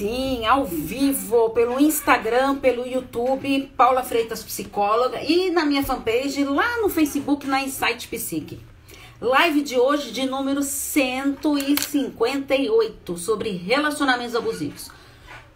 sim, ao vivo, pelo Instagram, pelo YouTube, Paula Freitas Psicóloga e na minha fanpage lá no Facebook, na Insight Psique. Live de hoje de número 158 sobre relacionamentos abusivos.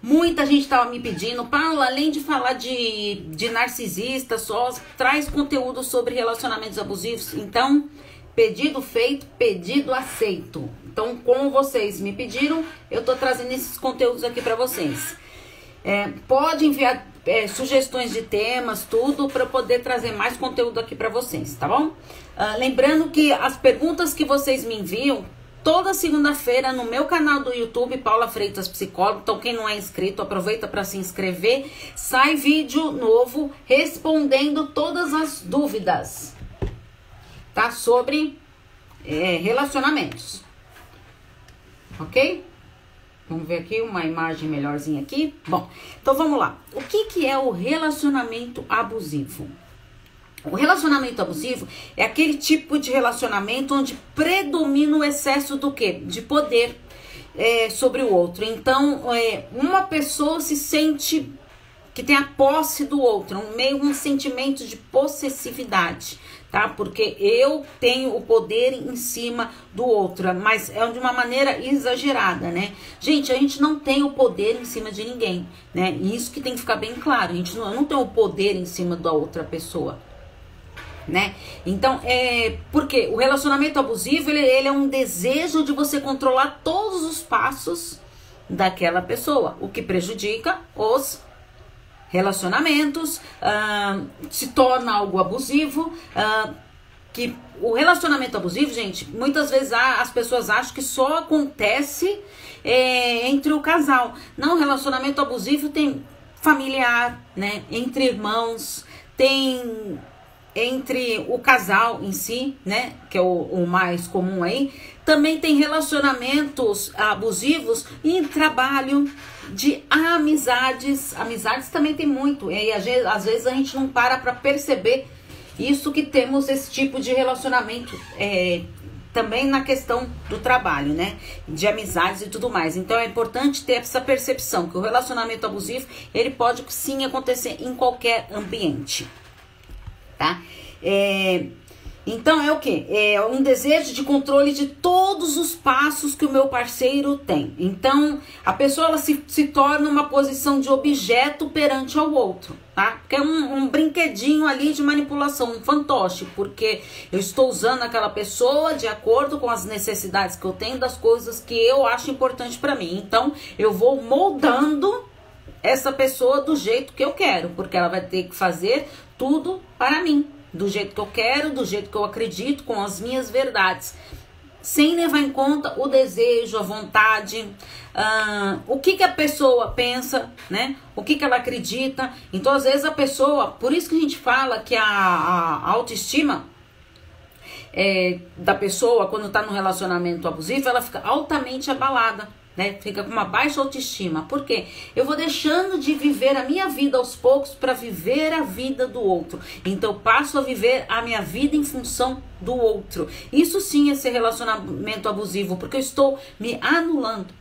Muita gente estava me pedindo, Paula, além de falar de, de narcisista, só traz conteúdo sobre relacionamentos abusivos. Então, pedido feito, pedido aceito. Então, como vocês me pediram, eu estou trazendo esses conteúdos aqui para vocês. É, pode enviar é, sugestões de temas, tudo, para poder trazer mais conteúdo aqui para vocês, tá bom? Uh, lembrando que as perguntas que vocês me enviam, toda segunda-feira no meu canal do YouTube, Paula Freitas Psicólogo. Então, quem não é inscrito, aproveita para se inscrever. Sai vídeo novo respondendo todas as dúvidas, tá? Sobre é, relacionamentos, ok? Vamos ver aqui uma imagem melhorzinha aqui. Bom, então vamos lá. O que, que é o relacionamento abusivo? O relacionamento abusivo é aquele tipo de relacionamento onde predomina o excesso do quê? De poder é, sobre o outro. Então, é, uma pessoa se sente que tem a posse do outro, um meio um sentimento de possessividade, tá? Porque eu tenho o poder em cima do outro, mas é de uma maneira exagerada, né? Gente, a gente não tem o poder em cima de ninguém, né? Isso que tem que ficar bem claro. A gente não, não tem o poder em cima da outra pessoa né? Então, é porque o relacionamento abusivo ele, ele é um desejo de você controlar todos os passos daquela pessoa, o que prejudica os relacionamentos, uh, se torna algo abusivo. Uh, que o relacionamento abusivo, gente, muitas vezes as pessoas acham que só acontece é, entre o casal. Não, relacionamento abusivo tem familiar, né? Entre irmãos, tem entre o casal em si, né, que é o, o, mais comum aí, também tem relacionamentos abusivos em trabalho, de amizades. Amizades também tem muito, e às vezes a gente não para para perceber isso que temos esse tipo de relacionamento é, também na questão do trabalho, né? De amizades e tudo mais. Então é importante ter essa percepção que o relacionamento abusivo ele pode sim acontecer em qualquer ambiente tá? É, então é o que? É um desejo de controle de todos os passos que o meu parceiro tem. Então a pessoa ela se, se torna uma posição de objeto perante ao outro, tá? Porque é um, um brinquedinho ali de manipulação, um fantoche, porque eu estou usando aquela pessoa de acordo com as necessidades que eu tenho, das coisas que eu acho importante para mim. Então eu vou moldando essa pessoa do jeito que eu quero, porque ela vai ter que fazer tudo para mim, do jeito que eu quero, do jeito que eu acredito, com as minhas verdades, sem levar em conta o desejo, a vontade, uh, o que, que a pessoa pensa, né? O que, que ela acredita. Então, às vezes, a pessoa, por isso que a gente fala que a, a autoestima é, da pessoa, quando está no relacionamento abusivo, ela fica altamente abalada né? Fica com uma baixa autoestima. Por quê? Eu vou deixando de viver a minha vida aos poucos para viver a vida do outro. Então eu passo a viver a minha vida em função do outro. Isso sim é ser relacionamento abusivo, porque eu estou me anulando.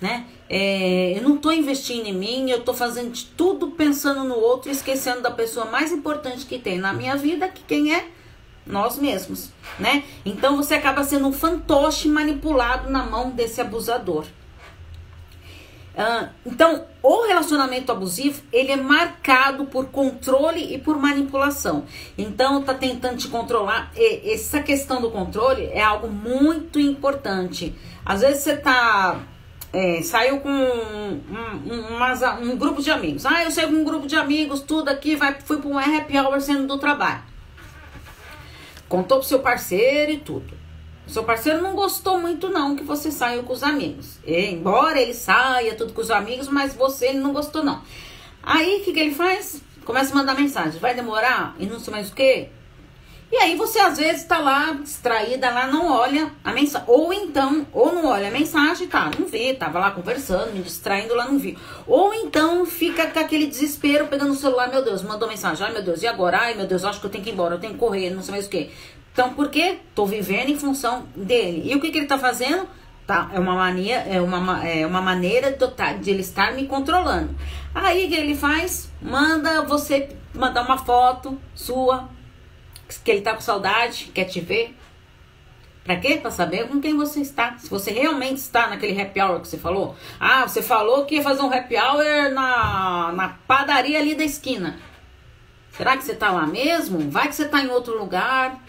Né? É, eu não estou investindo em mim, eu estou fazendo de tudo pensando no outro, esquecendo da pessoa mais importante que tem na minha vida, que quem é? Nós mesmos, né? Então você acaba sendo um fantoche manipulado na mão desse abusador. Uh, então, o relacionamento abusivo, ele é marcado por controle e por manipulação. Então, tá tentando te controlar. E essa questão do controle é algo muito importante. Às vezes você tá é, saiu com um, um, um, grupo de amigos. Ah, eu saí com um grupo de amigos, tudo aqui, vai, fui para um happy hour sendo do trabalho. Contou pro seu parceiro e tudo. Seu parceiro não gostou muito não que você saiu com os amigos. E, embora ele saia tudo com os amigos, mas você ele não gostou não. Aí o que, que ele faz? Começa a mandar mensagem. Vai demorar? E não sei mais o que. E aí você às vezes tá lá distraída, lá não olha a mensagem. Ou então, ou não olha a mensagem, tá, não vê, tava lá conversando, me distraindo, lá não vi. Ou então fica com aquele desespero pegando o celular, meu Deus, mandou mensagem, ai meu Deus, e agora? Ai meu Deus, acho que eu tenho que ir embora, eu tenho que correr, não sei mais o que. Então, por quê? Tô vivendo em função dele. E o que, que ele tá fazendo? tá? É uma mania, é uma, é uma maneira de, tá, de ele estar me controlando. Aí o que ele faz? Manda você mandar uma foto sua, que ele tá com saudade, quer te ver. Pra quê? Pra saber com quem você está. Se você realmente está naquele happy hour que você falou. Ah, você falou que ia fazer um happy hour na, na padaria ali da esquina. Será que você tá lá mesmo? Vai que você tá em outro lugar.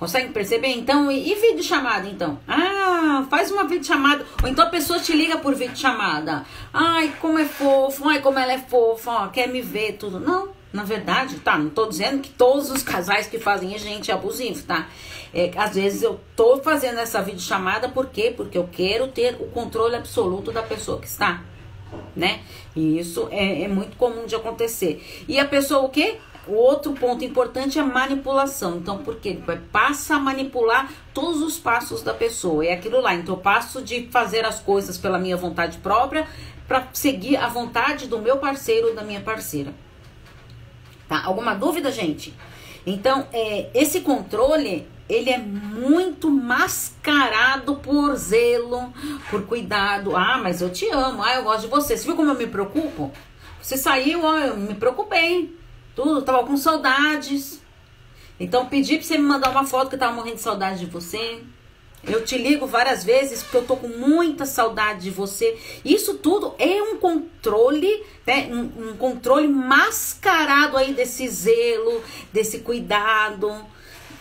Consegue perceber? Então, e, e vídeo chamada então? Ah, faz uma vídeo chamada. Ou então a pessoa te liga por vídeo chamada. Ai, como é fofo, ai, como ela é fofa, ó, quer me ver, tudo. Não, na verdade, tá, não tô dizendo que todos os casais que fazem a gente é abusivo, tá? É, às vezes eu tô fazendo essa videochamada, por quê? Porque eu quero ter o controle absoluto da pessoa que está, né? E isso é, é muito comum de acontecer. E a pessoa o quê? O outro ponto importante é manipulação. Então, porque ele passa a manipular todos os passos da pessoa. É aquilo lá. Então, eu passo de fazer as coisas pela minha vontade própria para seguir a vontade do meu parceiro ou da minha parceira. Tá? Alguma dúvida, gente? Então, é, esse controle ele é muito mascarado por zelo, por cuidado. Ah, mas eu te amo, ah, eu gosto de você. Você viu como eu me preocupo? Você saiu, ó, eu me preocupei. Tudo, tava com saudades. Então pedi pra você me mandar uma foto que eu tava morrendo de saudade de você. Eu te ligo várias vezes porque eu tô com muita saudade de você. Isso tudo é um controle, né? Um, um controle mascarado aí desse zelo, desse cuidado.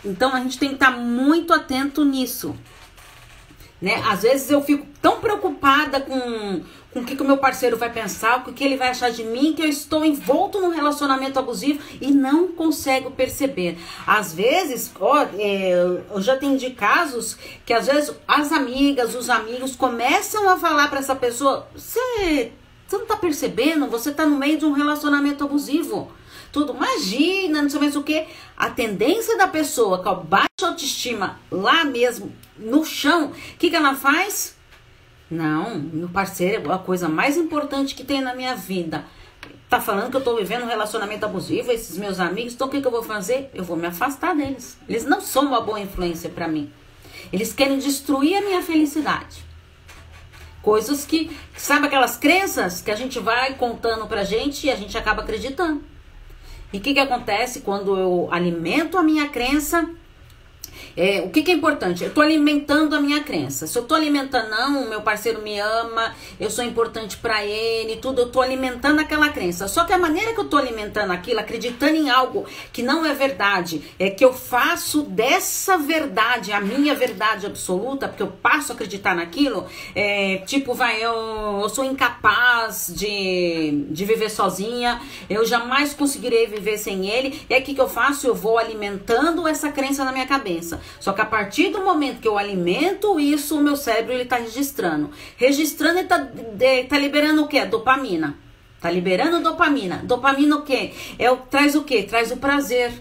Então a gente tem que estar muito atento nisso. Né? Às vezes eu fico tão preocupada com, com o que, o meu parceiro vai pensar, com o que ele vai achar de mim, que eu estou envolto num relacionamento abusivo e não consigo perceber. Às vezes, ó, é, eu já de casos que às vezes as amigas, os amigos começam a falar para essa pessoa: você não tá percebendo? Você tá no meio de um relacionamento abusivo tudo. Imagina, não sei mais o que. A tendência da pessoa com a baixa autoestima lá mesmo, no chão, o que, que ela faz? Não, meu parceiro é a coisa mais importante que tem na minha vida. Tá falando que eu tô vivendo um relacionamento abusivo, esses meus amigos, então o que, que eu vou fazer? Eu vou me afastar deles. Eles não são uma boa influência para mim. Eles querem destruir a minha felicidade. Coisas que, sabe aquelas crenças que a gente vai contando pra gente e a gente acaba acreditando. E o que, que acontece quando eu alimento a minha crença? É, o que, que, é importante? Eu estou alimentando a minha crença. Se eu estou alimentando, não, meu parceiro me ama, eu sou importante para ele, tudo, eu estou alimentando aquela crença. Só que a maneira que eu estou alimentando aquilo, acreditando em algo que não é verdade, é que eu faço dessa verdade a minha verdade absoluta, porque eu passo a acreditar naquilo, é, tipo, vai, eu, eu sou incapaz de, de viver sozinha, eu jamais conseguirei viver sem ele. E aí o que, que eu faço? Eu vou alimentando essa crença na minha cabeça. Só que a partir do momento que eu alimento isso, o meu cérebro ele tá registrando. Registrando, ele tá, de, tá liberando o que? Dopamina. Tá liberando dopamina. Dopamina o quê? É o, traz o quê? Traz o prazer.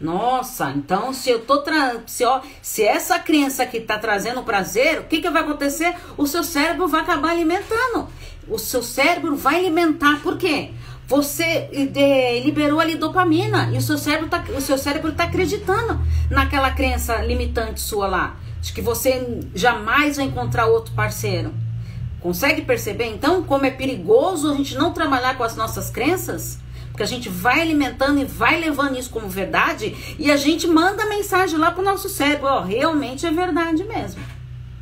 Nossa, então se eu tô se, ó, se essa criança aqui tá trazendo prazer, o que que vai acontecer? O seu cérebro vai acabar alimentando. O seu cérebro vai alimentar. Por quê? Você de, liberou ali dopamina e o seu cérebro tá, o seu cérebro tá acreditando naquela crença limitante sua lá, de que você jamais vai encontrar outro parceiro. Consegue perceber então como é perigoso a gente não trabalhar com as nossas crenças? Porque a gente vai alimentando e vai levando isso como verdade e a gente manda mensagem lá pro nosso cérebro, ó, realmente é verdade mesmo,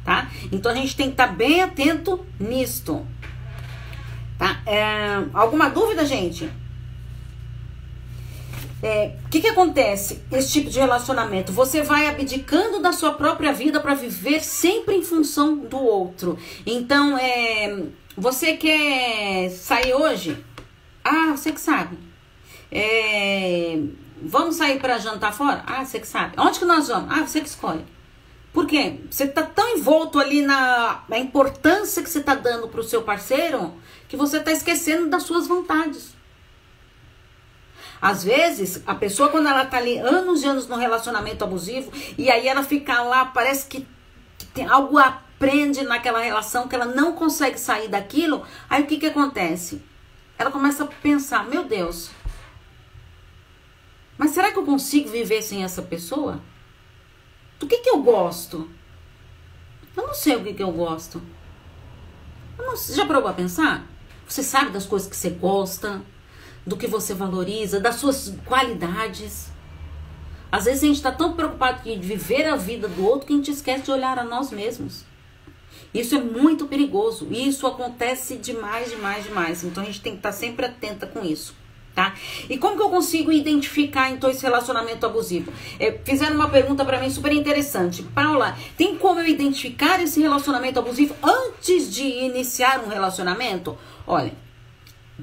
tá? Então a gente tem que estar tá bem atento nisto. Tá? É, alguma dúvida, gente? O é, que, que acontece esse tipo de relacionamento? Você vai abdicando da sua própria vida para viver sempre em função do outro. Então, é, você quer sair hoje? Ah, você que sabe. É, vamos sair para jantar fora? Ah, você que sabe. Onde que nós vamos? Ah, você que escolhe. Por quê? Você está tão envolto ali na, na importância que você está dando para o seu parceiro que você está esquecendo das suas vontades. Às vezes, a pessoa, quando ela está ali anos e anos no relacionamento abusivo, e aí ela fica lá, parece que, que tem algo aprende naquela relação que ela não consegue sair daquilo, aí o que, que acontece? Ela começa a pensar: meu Deus, mas será que eu consigo viver sem essa pessoa? Do que, que eu gosto? Eu não sei o que, que eu gosto. Eu não, já parou pra pensar? Você sabe das coisas que você gosta, do que você valoriza, das suas qualidades. Às vezes a gente está tão preocupado em viver a vida do outro que a gente esquece de olhar a nós mesmos. Isso é muito perigoso. Isso acontece demais, demais, demais. Então a gente tem que estar tá sempre atenta com isso. Tá? E como que eu consigo identificar então esse relacionamento abusivo? É, fizeram uma pergunta para mim super interessante. Paula, tem como eu identificar esse relacionamento abusivo antes de iniciar um relacionamento? Olha,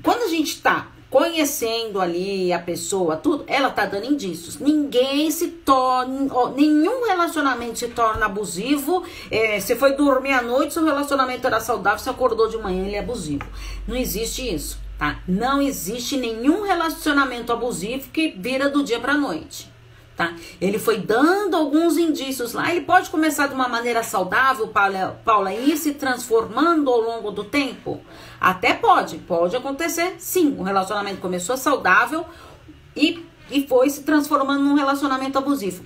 quando a gente está conhecendo ali a pessoa, tudo, ela tá dando indícios. Ninguém se torna, nenhum relacionamento se torna abusivo. É, você foi dormir à noite, seu relacionamento era saudável, você acordou de manhã, ele é abusivo. Não existe isso, tá? Não existe nenhum relacionamento abusivo que vira do dia pra noite. Tá? Ele foi dando alguns indícios lá. Ele pode começar de uma maneira saudável, Paula, Paula, e ir se transformando ao longo do tempo? Até pode, pode acontecer, sim. O relacionamento começou saudável e, e foi se transformando num relacionamento abusivo.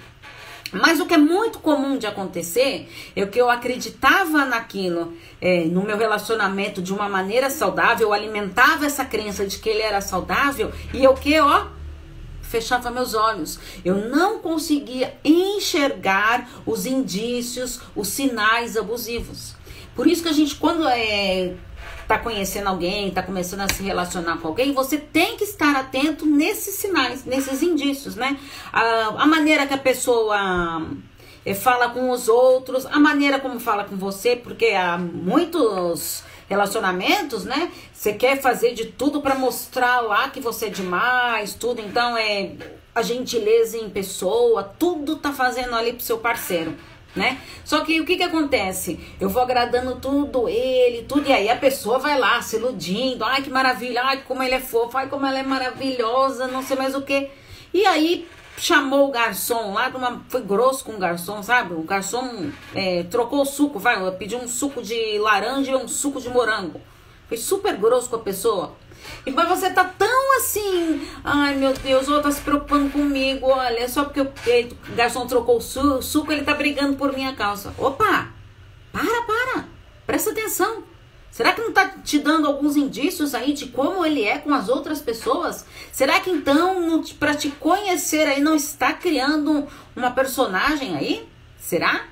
Mas o que é muito comum de acontecer é que eu acreditava naquilo, é, no meu relacionamento de uma maneira saudável, eu alimentava essa crença de que ele era saudável e eu que, ó, fechava meus olhos. Eu não conseguia enxergar os indícios, os sinais abusivos. Por isso que a gente, quando é, tá conhecendo alguém, tá começando a se relacionar com alguém, você tem que estar atento nesses sinais, nesses indícios, né? A, a maneira que a pessoa é, fala com os outros, a maneira como fala com você, porque há muitos relacionamentos, né? Você quer fazer de tudo para mostrar lá que você é demais, tudo. Então é a gentileza em pessoa, tudo tá fazendo ali pro seu parceiro. Né? Só que o que que acontece? Eu vou agradando tudo ele, tudo, e aí a pessoa vai lá se iludindo, ai que maravilha, ai como ele é fofo, ai como ela é maravilhosa, não sei mais o que. E aí chamou o garçom lá, uma, foi grosso com o garçom, sabe? O garçom é, trocou o suco, vai, pediu um suco de laranja e um suco de morango. Foi super grosso com a pessoa. E mas você tá tão assim, ai meu Deus, ou tá se preocupando comigo, olha, só porque o garçom trocou o suco, ele tá brigando por minha causa. Opa! Para, para! Presta atenção. Será que não está te dando alguns indícios aí de como ele é com as outras pessoas? Será que então, para te conhecer aí, não está criando uma personagem aí? Será?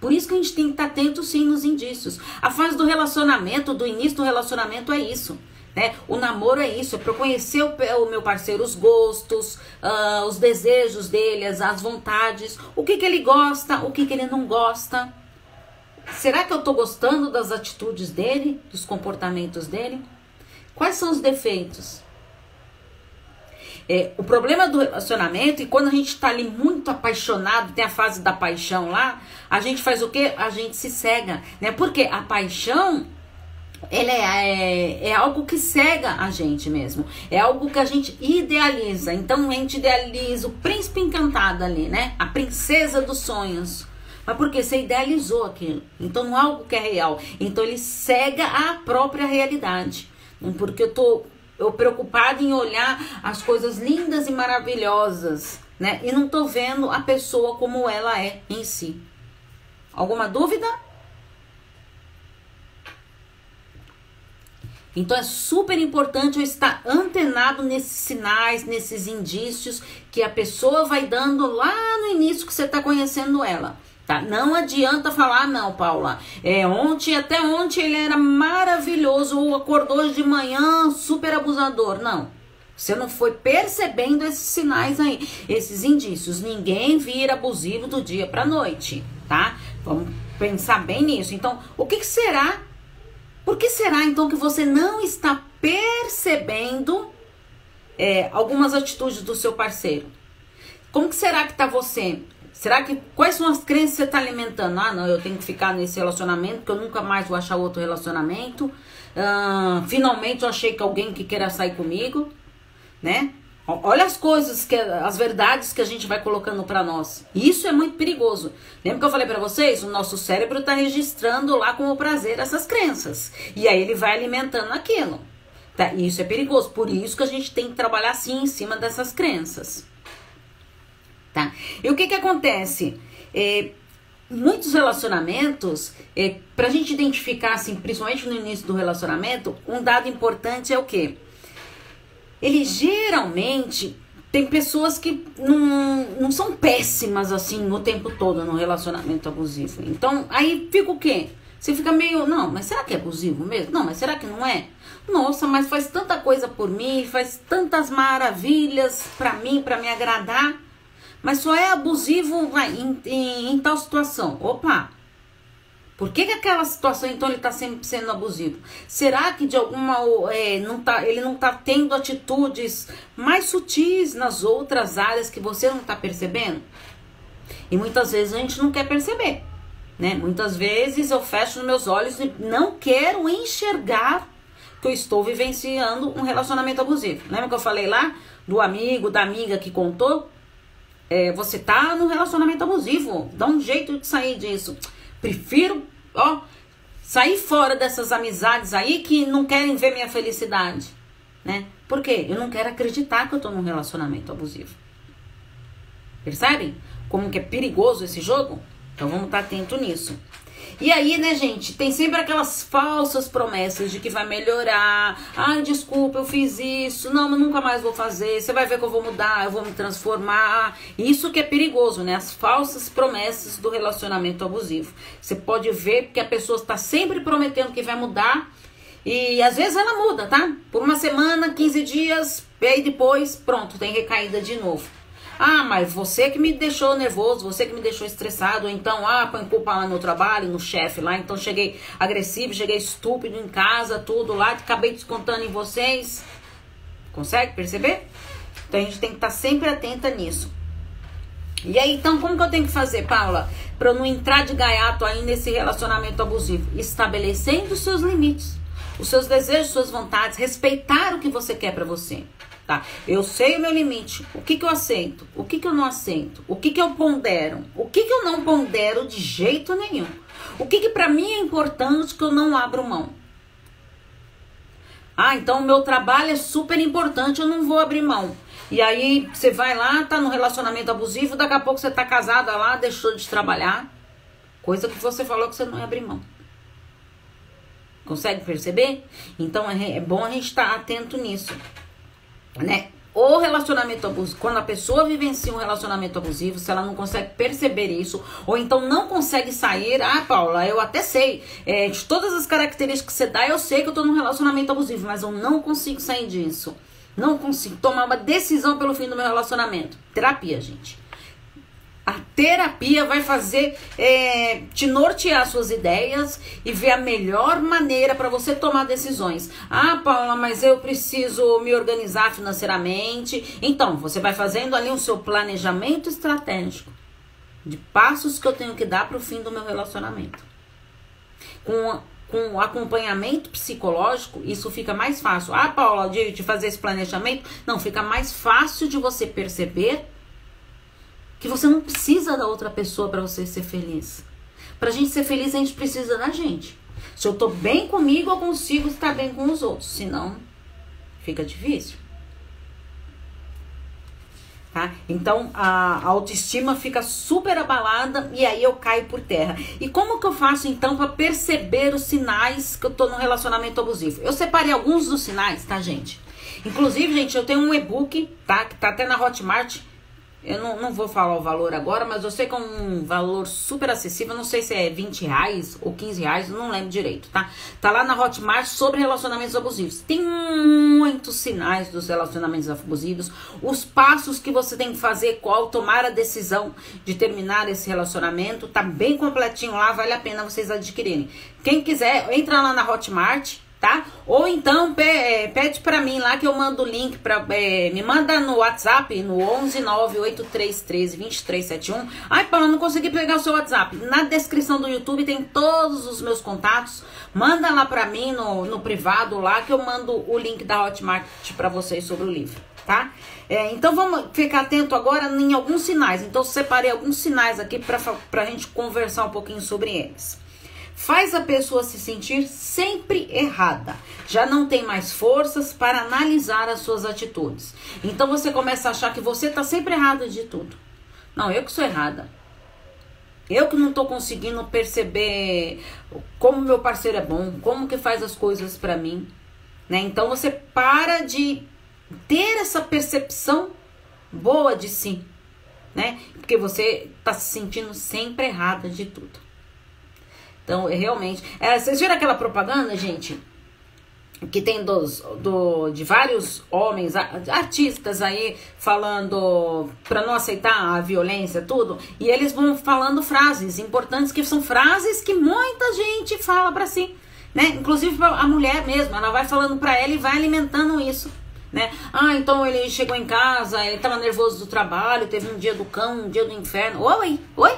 Por isso que a gente tem que estar tá atento sim nos indícios. A fase do relacionamento, do início do relacionamento é isso. Né? O namoro é isso, é para eu conhecer o, o, meu parceiro, os gostos, uh, os desejos dele, as, as vontades, o que, que ele gosta, o que, que ele não gosta. Será que eu estou gostando das atitudes dele, dos comportamentos dele? Quais são os defeitos? É, o problema do relacionamento, e quando a gente está ali muito apaixonado, tem a fase da paixão lá, a gente faz o quê? A gente se cega, né? Porque a paixão, ela é, é, é, algo que cega a gente mesmo. É algo que a gente idealiza. Então a gente idealiza o príncipe encantado ali, né? A princesa dos sonhos. Mas porque você idealizou aquilo. Então não é algo que é real. Então ele cega a própria realidade. Porque eu tô eu preocupada em olhar as coisas lindas e maravilhosas, né? E não tô vendo a pessoa como ela é em si. Alguma dúvida? Então é super importante eu estar antenado nesses sinais, nesses indícios que a pessoa vai dando lá no início que você está conhecendo ela. Tá? Não adianta falar, não, Paula. É, ontem, até ontem ele era maravilhoso, ou acordou de manhã super abusador. Não. Você não foi percebendo esses sinais aí, esses indícios. Ninguém vira abusivo do dia para noite, tá? Vamos pensar bem nisso. Então, o que, que será? Por que será então que você não está percebendo é, algumas atitudes do seu parceiro? Como que será que tá você? Será que quais são as crenças que você está alimentando? Ah, não, eu tenho que ficar nesse relacionamento, porque eu nunca mais vou achar outro relacionamento. Ah, finalmente eu achei que alguém que queira sair comigo, né? Olha as coisas que as verdades que a gente vai colocando para nós. Isso é muito perigoso. Lembra que eu falei para vocês? O nosso cérebro está registrando lá com o prazer essas crenças. E aí ele vai alimentando aquilo. Tá? Isso é perigoso. Por isso que a gente tem que trabalhar sim em cima dessas crenças tá? E o que que acontece? É, muitos relacionamentos, é, pra gente identificar, assim, principalmente no início do relacionamento, um dado importante é o quê? Ele geralmente tem pessoas que não, não são péssimas assim o tempo todo no relacionamento abusivo. Então, aí fica o quê? Você fica meio, não, mas será que é abusivo mesmo? Não, mas será que não é? Nossa, mas faz tanta coisa por mim, faz tantas maravilhas para mim, para me agradar, mas só é abusivo em, em, em tal situação. Opa, por que, que aquela situação então ele está sempre sendo abusivo? Será que de alguma é, não tá, ele não está tendo atitudes mais sutis nas outras áreas que você não está percebendo? E muitas vezes a gente não quer perceber, né? Muitas vezes eu fecho meus olhos e não quero enxergar que eu estou vivenciando um relacionamento abusivo. Lembra que eu falei lá do amigo, da amiga que contou? É, você tá no relacionamento abusivo, dá um jeito de sair disso. Prefiro ó, sair fora dessas amizades aí que não querem ver minha felicidade, né? Por quê? Eu não quero acreditar que eu tô num relacionamento abusivo. Percebem? Como que é perigoso esse jogo? Então vamos estar atento nisso. E aí, né, gente, tem sempre aquelas falsas promessas de que vai melhorar. Ai, desculpa, eu fiz isso. Não, eu nunca mais vou fazer. Você vai ver que eu vou mudar, eu vou me transformar. Isso que é perigoso, né? As falsas promessas do relacionamento abusivo. Você pode ver que a pessoa está sempre prometendo que vai mudar. E às vezes ela muda, tá? Por uma semana, 15 dias, e aí depois, pronto, tem recaída de novo. Ah, mas você que me deixou nervoso, você que me deixou estressado, então, ah, põe culpa lá no trabalho, no chefe lá, então cheguei agressivo, cheguei estúpido em casa, tudo lá, acabei descontando em vocês. Consegue perceber? Então a gente tem que estar tá sempre atenta nisso. E aí, então, como que eu tenho que fazer, Paula? Para eu não entrar de gaiato aí nesse relacionamento abusivo? Estabelecendo os seus limites, os seus desejos, suas vontades, respeitar o que você quer para você tá? Eu sei o meu limite, o que, que eu aceito, o que, que eu não aceito, o que, que eu pondero, o que, que eu não pondero de jeito nenhum. O que, que para mim é importante que eu não abro mão. Ah, então o meu trabalho é super importante, eu não vou abrir mão. E aí você vai lá, tá no relacionamento abusivo, daqui a pouco você tá casada lá, deixou de trabalhar. Coisa que você falou que você não ia abrir mão. Consegue perceber? Então é, é bom a gente estar tá atento nisso né? O relacionamento abusivo, quando a pessoa vivencia um relacionamento abusivo, se ela não consegue perceber isso, ou então não consegue sair, ah, Paula, eu até sei, é, de todas as características que você dá, eu sei que eu tô num relacionamento abusivo, mas eu não consigo sair disso. Não consigo tomar uma decisão pelo fim do meu relacionamento. Terapia, gente. A terapia vai fazer é, te nortear suas ideias e ver a melhor maneira para você tomar decisões. Ah, Paula, mas eu preciso me organizar financeiramente. Então, você vai fazendo ali o seu planejamento estratégico de passos que eu tenho que dar para o fim do meu relacionamento. Com com acompanhamento psicológico, isso fica mais fácil. Ah, Paula, de, de fazer esse planejamento, não, fica mais fácil de você perceber que você não precisa da outra pessoa para você ser feliz. Para a gente ser feliz, a gente precisa da gente. Se eu tô bem comigo, eu consigo estar bem com os outros. Senão, fica difícil. Tá? Então a autoestima fica super abalada e aí eu caio por terra. E como que eu faço então para perceber os sinais que eu tô num relacionamento abusivo? Eu separei alguns dos sinais, tá, gente? Inclusive, gente, eu tenho um e-book, tá? Que tá até na Hotmart eu não, não vou falar o valor agora, mas eu sei que é um valor super acessível. Não sei se é 20 reais ou 15 reais, não lembro direito, tá? Tá lá na Hotmart sobre relacionamentos abusivos. Tem muitos sinais dos relacionamentos abusivos, os passos que você tem que fazer, qual tomar a decisão de terminar esse relacionamento. Tá bem completinho lá, vale a pena vocês adquirirem. Quem quiser, entra lá na Hotmart tá? Ou então é, pede para mim lá que eu mando o link para é, me manda no WhatsApp no 11 98313 2371. Ai, Paula, não consegui pegar o seu WhatsApp. Na descrição do YouTube tem todos os meus contatos. Manda lá para mim no, no privado lá que eu mando o link da Hotmart para vocês sobre o livro, tá? É, então vamos ficar atento agora em alguns sinais. Então separei alguns sinais aqui para a gente conversar um pouquinho sobre eles faz a pessoa se sentir sempre errada. Já não tem mais forças para analisar as suas atitudes. Então você começa a achar que você está sempre errada de tudo. Não, eu que sou errada. Eu que não tô conseguindo perceber como meu parceiro é bom, como que faz as coisas para mim, né? Então você para de ter essa percepção boa de si, né? Porque você tá se sentindo sempre errada de tudo. Então, é realmente. É, vocês viram aquela propaganda, gente? Que tem dos, do, de vários homens, artistas aí, falando para não aceitar a violência, tudo. E eles vão falando frases importantes, que são frases que muita gente fala para si. Né? Inclusive a mulher mesmo, ela vai falando para ela e vai alimentando isso né? Ah, então ele chegou em casa, ele estava nervoso do trabalho, teve um dia do cão, um dia do inferno. Oi, oi.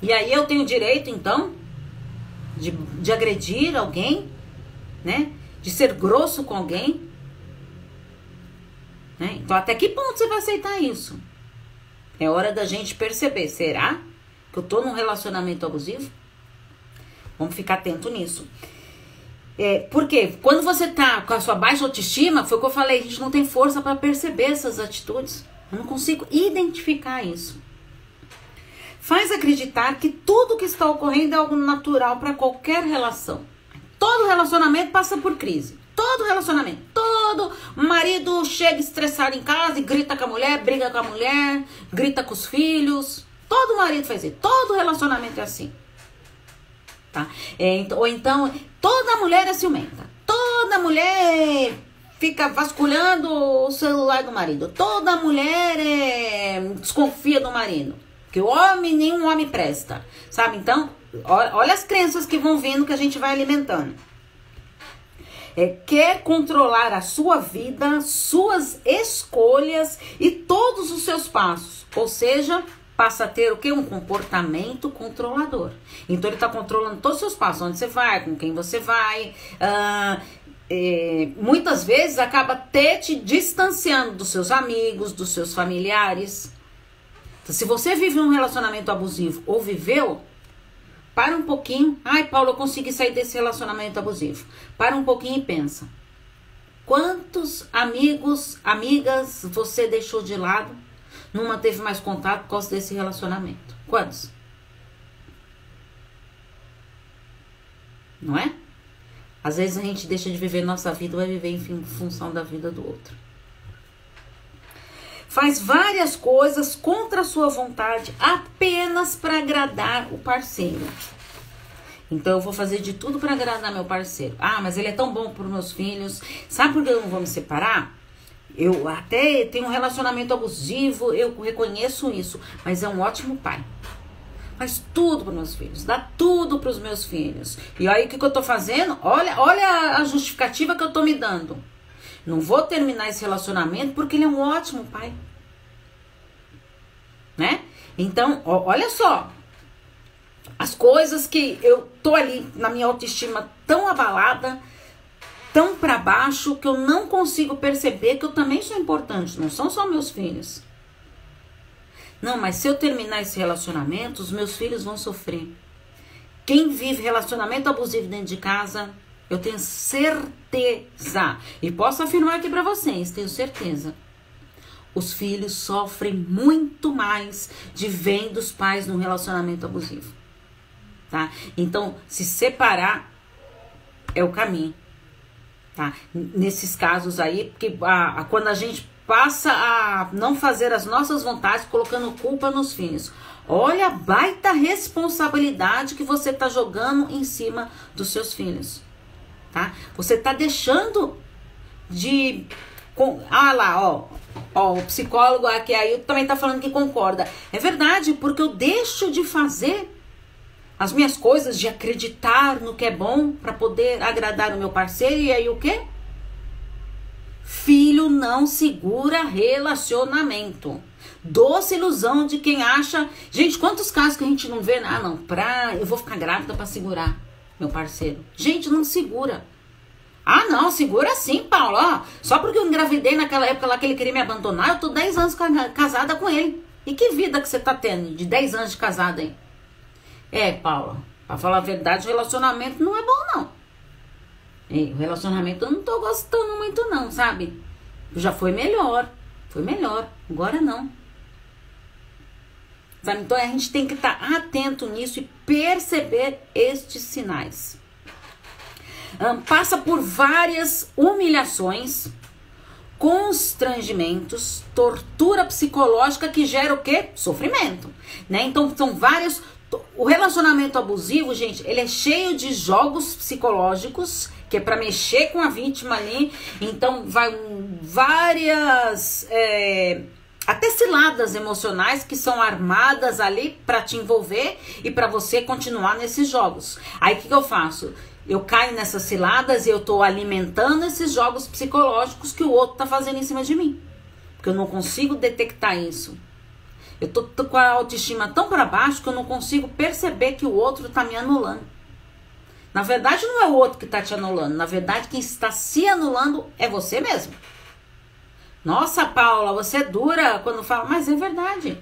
E aí eu tenho direito, então, de, de agredir alguém, né? De ser grosso com alguém. Né? Então, até que ponto você vai aceitar isso? É hora da gente perceber. Será que eu tô num relacionamento abusivo? Vamos ficar atento nisso. É, porque quando você tá com a sua baixa autoestima, foi o que eu falei, a gente não tem força para perceber essas atitudes. Eu não consigo identificar isso. Faz acreditar que tudo que está ocorrendo é algo natural para qualquer relação. Todo relacionamento passa por crise. Todo relacionamento. Todo marido chega estressado em casa e grita com a mulher, briga com a mulher, grita com os filhos. Todo marido faz isso. Todo relacionamento é assim. Tá? É, ou então Toda mulher é ciumenta. Toda mulher fica vasculhando o celular do marido. Toda mulher é, desconfia do marido. Que o homem, nenhum homem presta. Sabe? Então, olha as crenças que vão vindo que a gente vai alimentando. É, quer controlar a sua vida, suas escolhas e todos os seus passos. Ou seja, passa a ter o que? Um comportamento controlador. Então ele está controlando todos os seus passos, onde você vai, com quem você vai. Uh, é, muitas vezes acaba até te distanciando dos seus amigos, dos seus familiares. Então, se você vive um relacionamento abusivo ou viveu, para um pouquinho. Ai, Paulo, eu consegui sair desse relacionamento abusivo. Para um pouquinho e pensa. Quantos amigos, amigas você deixou de lado não manteve mais contato por causa desse relacionamento. Quantos? Não é? Às vezes a gente deixa de viver nossa vida, vai viver em função da vida do outro. Faz várias coisas contra a sua vontade apenas para agradar o parceiro. Então eu vou fazer de tudo para agradar meu parceiro. Ah, mas ele é tão bom para meus filhos. Sabe por que eu não vou me separar? Eu até tenho um relacionamento abusivo, eu reconheço isso, mas é um ótimo pai. Faz tudo para meus filhos, dá tudo para os meus filhos. E aí o que, que eu tô fazendo? Olha, olha a justificativa que eu tô me dando. Não vou terminar esse relacionamento porque ele é um ótimo pai. Né? Então, ó, olha só. As coisas que eu tô ali na minha autoestima tão abalada, tão para baixo que eu não consigo perceber que eu também sou importante, não são só meus filhos. Não, mas se eu terminar esse relacionamento, os meus filhos vão sofrer. Quem vive relacionamento abusivo dentro de casa, eu tenho certeza, e posso afirmar aqui para vocês, tenho certeza. Os filhos sofrem muito mais de vendo os pais num relacionamento abusivo. Tá? Então, se separar é o caminho tá? Nesses casos aí, porque a, a, quando a gente passa a não fazer as nossas vontades, colocando culpa nos filhos. Olha a baita responsabilidade que você está jogando em cima dos seus filhos, tá? Você está deixando de com, ah lá, ó, ó, o psicólogo aqui aí também tá falando que concorda. É verdade, porque eu deixo de fazer as minhas coisas, de acreditar no que é bom para poder agradar o meu parceiro. E aí o quê? Filho não segura relacionamento. Doce ilusão de quem acha. Gente, quantos casos que a gente não vê? Ah, não, pra. Eu vou ficar grávida para segurar meu parceiro. Gente, não segura. Ah, não, segura sim, Paulo. Ó, só porque eu engravidei naquela época lá que ele queria me abandonar, eu tô 10 anos casada com ele. E que vida que você tá tendo de 10 anos de casada, hein? É, Paula, pra falar a verdade, o relacionamento não é bom, não. O relacionamento eu não tô gostando muito, não, sabe? Já foi melhor. Foi melhor. Agora não. Sabe? Então a gente tem que estar tá atento nisso e perceber estes sinais. Um, passa por várias humilhações, constrangimentos, tortura psicológica que gera o quê? Sofrimento, né? Então são vários o relacionamento abusivo, gente, ele é cheio de jogos psicológicos, que é para mexer com a vítima ali. Então, vai várias. É, até ciladas emocionais que são armadas ali para te envolver e para você continuar nesses jogos. Aí o que, que eu faço? Eu caio nessas ciladas e eu tô alimentando esses jogos psicológicos que o outro tá fazendo em cima de mim. Porque eu não consigo detectar isso. Eu tô, tô com a autoestima tão para baixo que eu não consigo perceber que o outro tá me anulando. Na verdade, não é o outro que está te anulando. Na verdade, quem está se anulando é você mesmo. Nossa, Paula, você é dura quando fala, mas é verdade.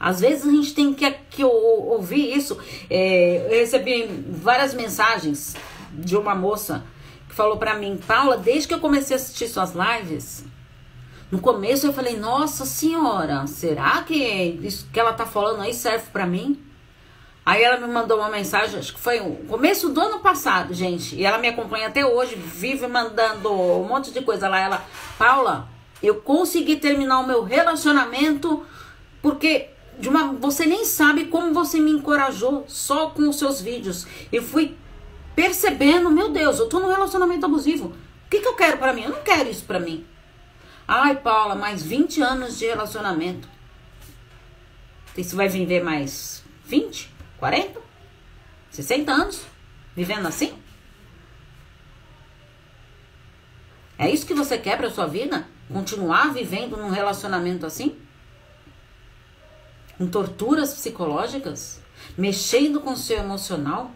Às vezes a gente tem que, que ouvir isso. É, eu recebi várias mensagens de uma moça que falou para mim, Paula, desde que eu comecei a assistir suas lives, no começo eu falei, nossa senhora, será que isso que ela tá falando aí serve para mim? Aí ela me mandou uma mensagem, acho que foi o começo do ano passado, gente. E ela me acompanha até hoje, vive mandando um monte de coisa lá. Ela, Paula, eu consegui terminar o meu relacionamento porque de uma, você nem sabe como você me encorajou só com os seus vídeos. Eu fui percebendo, meu Deus, eu tô num relacionamento abusivo. O que, que eu quero para mim? Eu não quero isso para mim. Ai, Paula, mais 20 anos de relacionamento. Você vai viver mais 20, 40, 60 anos vivendo assim? É isso que você quer para sua vida? Continuar vivendo num relacionamento assim? Com torturas psicológicas? Mexendo com o seu emocional?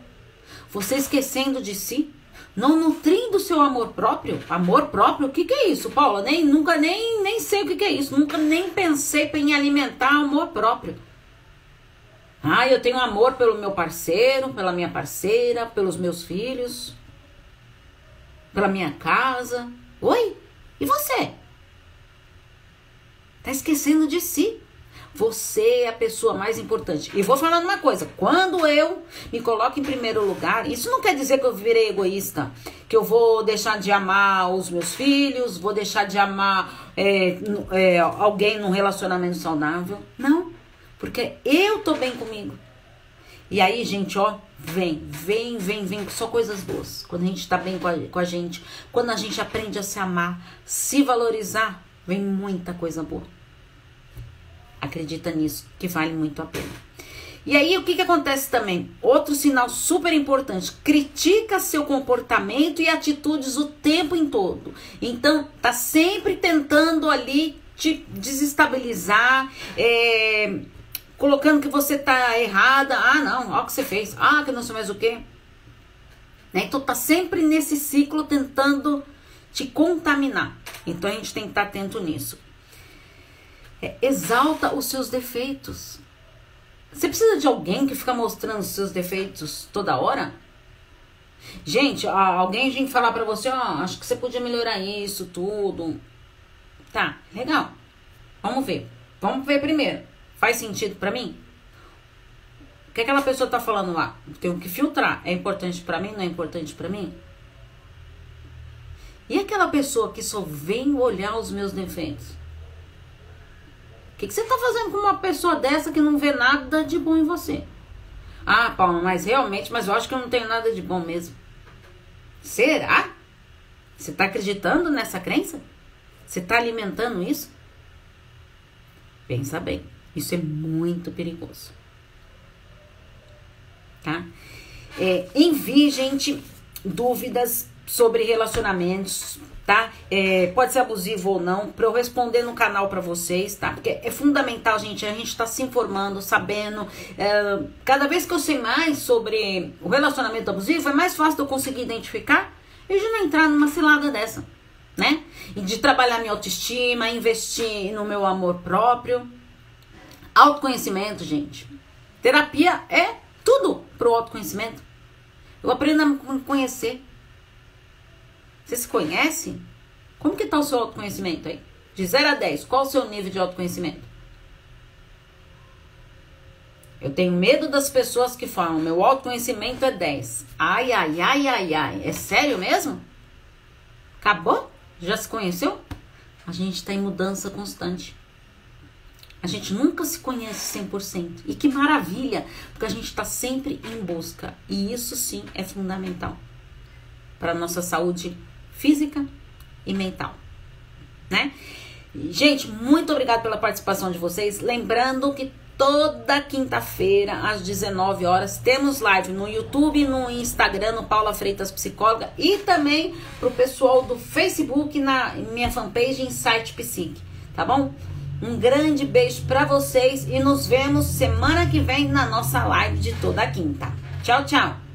Você esquecendo de si? não nutrindo seu amor próprio. Amor próprio, o que, que é isso, Paula? Nem, nunca nem, nem sei o que, que é isso. Nunca nem pensei em alimentar amor próprio. Ah, eu tenho amor pelo meu parceiro, pela minha parceira, pelos meus filhos, pela minha casa. Oi? E você? Tá esquecendo de si. Você é a pessoa mais importante. E vou falando uma coisa: quando eu me coloco em primeiro lugar, isso não quer dizer que eu virei egoísta, que eu vou deixar de amar os meus filhos, vou deixar de amar é, é, alguém num relacionamento saudável. Não, porque eu tô bem comigo. E aí, gente, ó, vem, vem, vem, vem, só coisas boas. Quando a gente tá bem com a, com a gente, quando a gente aprende a se amar, se valorizar, vem muita coisa boa. Acredita nisso, que vale muito a pena. E aí, o que, que acontece também? Outro sinal super importante: critica seu comportamento e atitudes o tempo em todo. Então, tá sempre tentando ali te desestabilizar, é, colocando que você tá errada. Ah, não, olha o que você fez. Ah, que não sei mais o quê. Né? Então, tá sempre nesse ciclo tentando te contaminar. Então, a gente tem que estar tá atento nisso é, exalta os seus defeitos. Você precisa de alguém que fica mostrando os seus defeitos toda hora? Gente, alguém vem falar pra você, ó, oh, acho que você podia melhorar isso, tudo. Tá, legal. Vamos ver. Vamos ver primeiro. Faz sentido para mim? O que aquela pessoa tá falando lá? Tenho que filtrar. É importante para mim? Não é importante para mim? E aquela pessoa que só vem olhar os meus defeitos? que, que você está fazendo com uma pessoa dessa que não vê nada de bom em você? Ah, Paulo, mas realmente, mas eu acho que eu não tenho nada de bom mesmo. Será? Você está acreditando nessa crença? Você está alimentando isso? Pensa bem, isso é muito perigoso. Tá? É, envie, gente, dúvidas sobre relacionamentos, tá? É, pode ser abusivo ou não, para eu responder no canal para vocês, tá? Porque é fundamental, gente, a gente tá se informando, sabendo. É, cada vez que eu sei mais sobre o relacionamento abusivo, é mais fácil eu conseguir identificar e de não entrar numa cilada dessa, né? E de trabalhar minha autoestima, investir no meu amor próprio. Autoconhecimento, gente. Terapia é tudo pro autoconhecimento. Eu aprendo a me conhecer. Você se conhece? Como que tá o seu autoconhecimento aí? De 0 a 10, qual o seu nível de autoconhecimento? Eu tenho medo das pessoas que falam, meu autoconhecimento é 10. Ai, ai, ai, ai, ai. É sério mesmo? Acabou? Já se conheceu? A gente está em mudança constante. A gente nunca se conhece 100%. E que maravilha, porque a gente está sempre em busca. E isso sim é fundamental para nossa saúde física e mental, né? Gente, muito obrigada pela participação de vocês. Lembrando que toda quinta-feira às 19 horas temos live no YouTube, no Instagram, no Paula Freitas Psicóloga e também pro pessoal do Facebook na minha fanpage Insight Psique, tá bom? Um grande beijo para vocês e nos vemos semana que vem na nossa live de toda quinta. Tchau, tchau.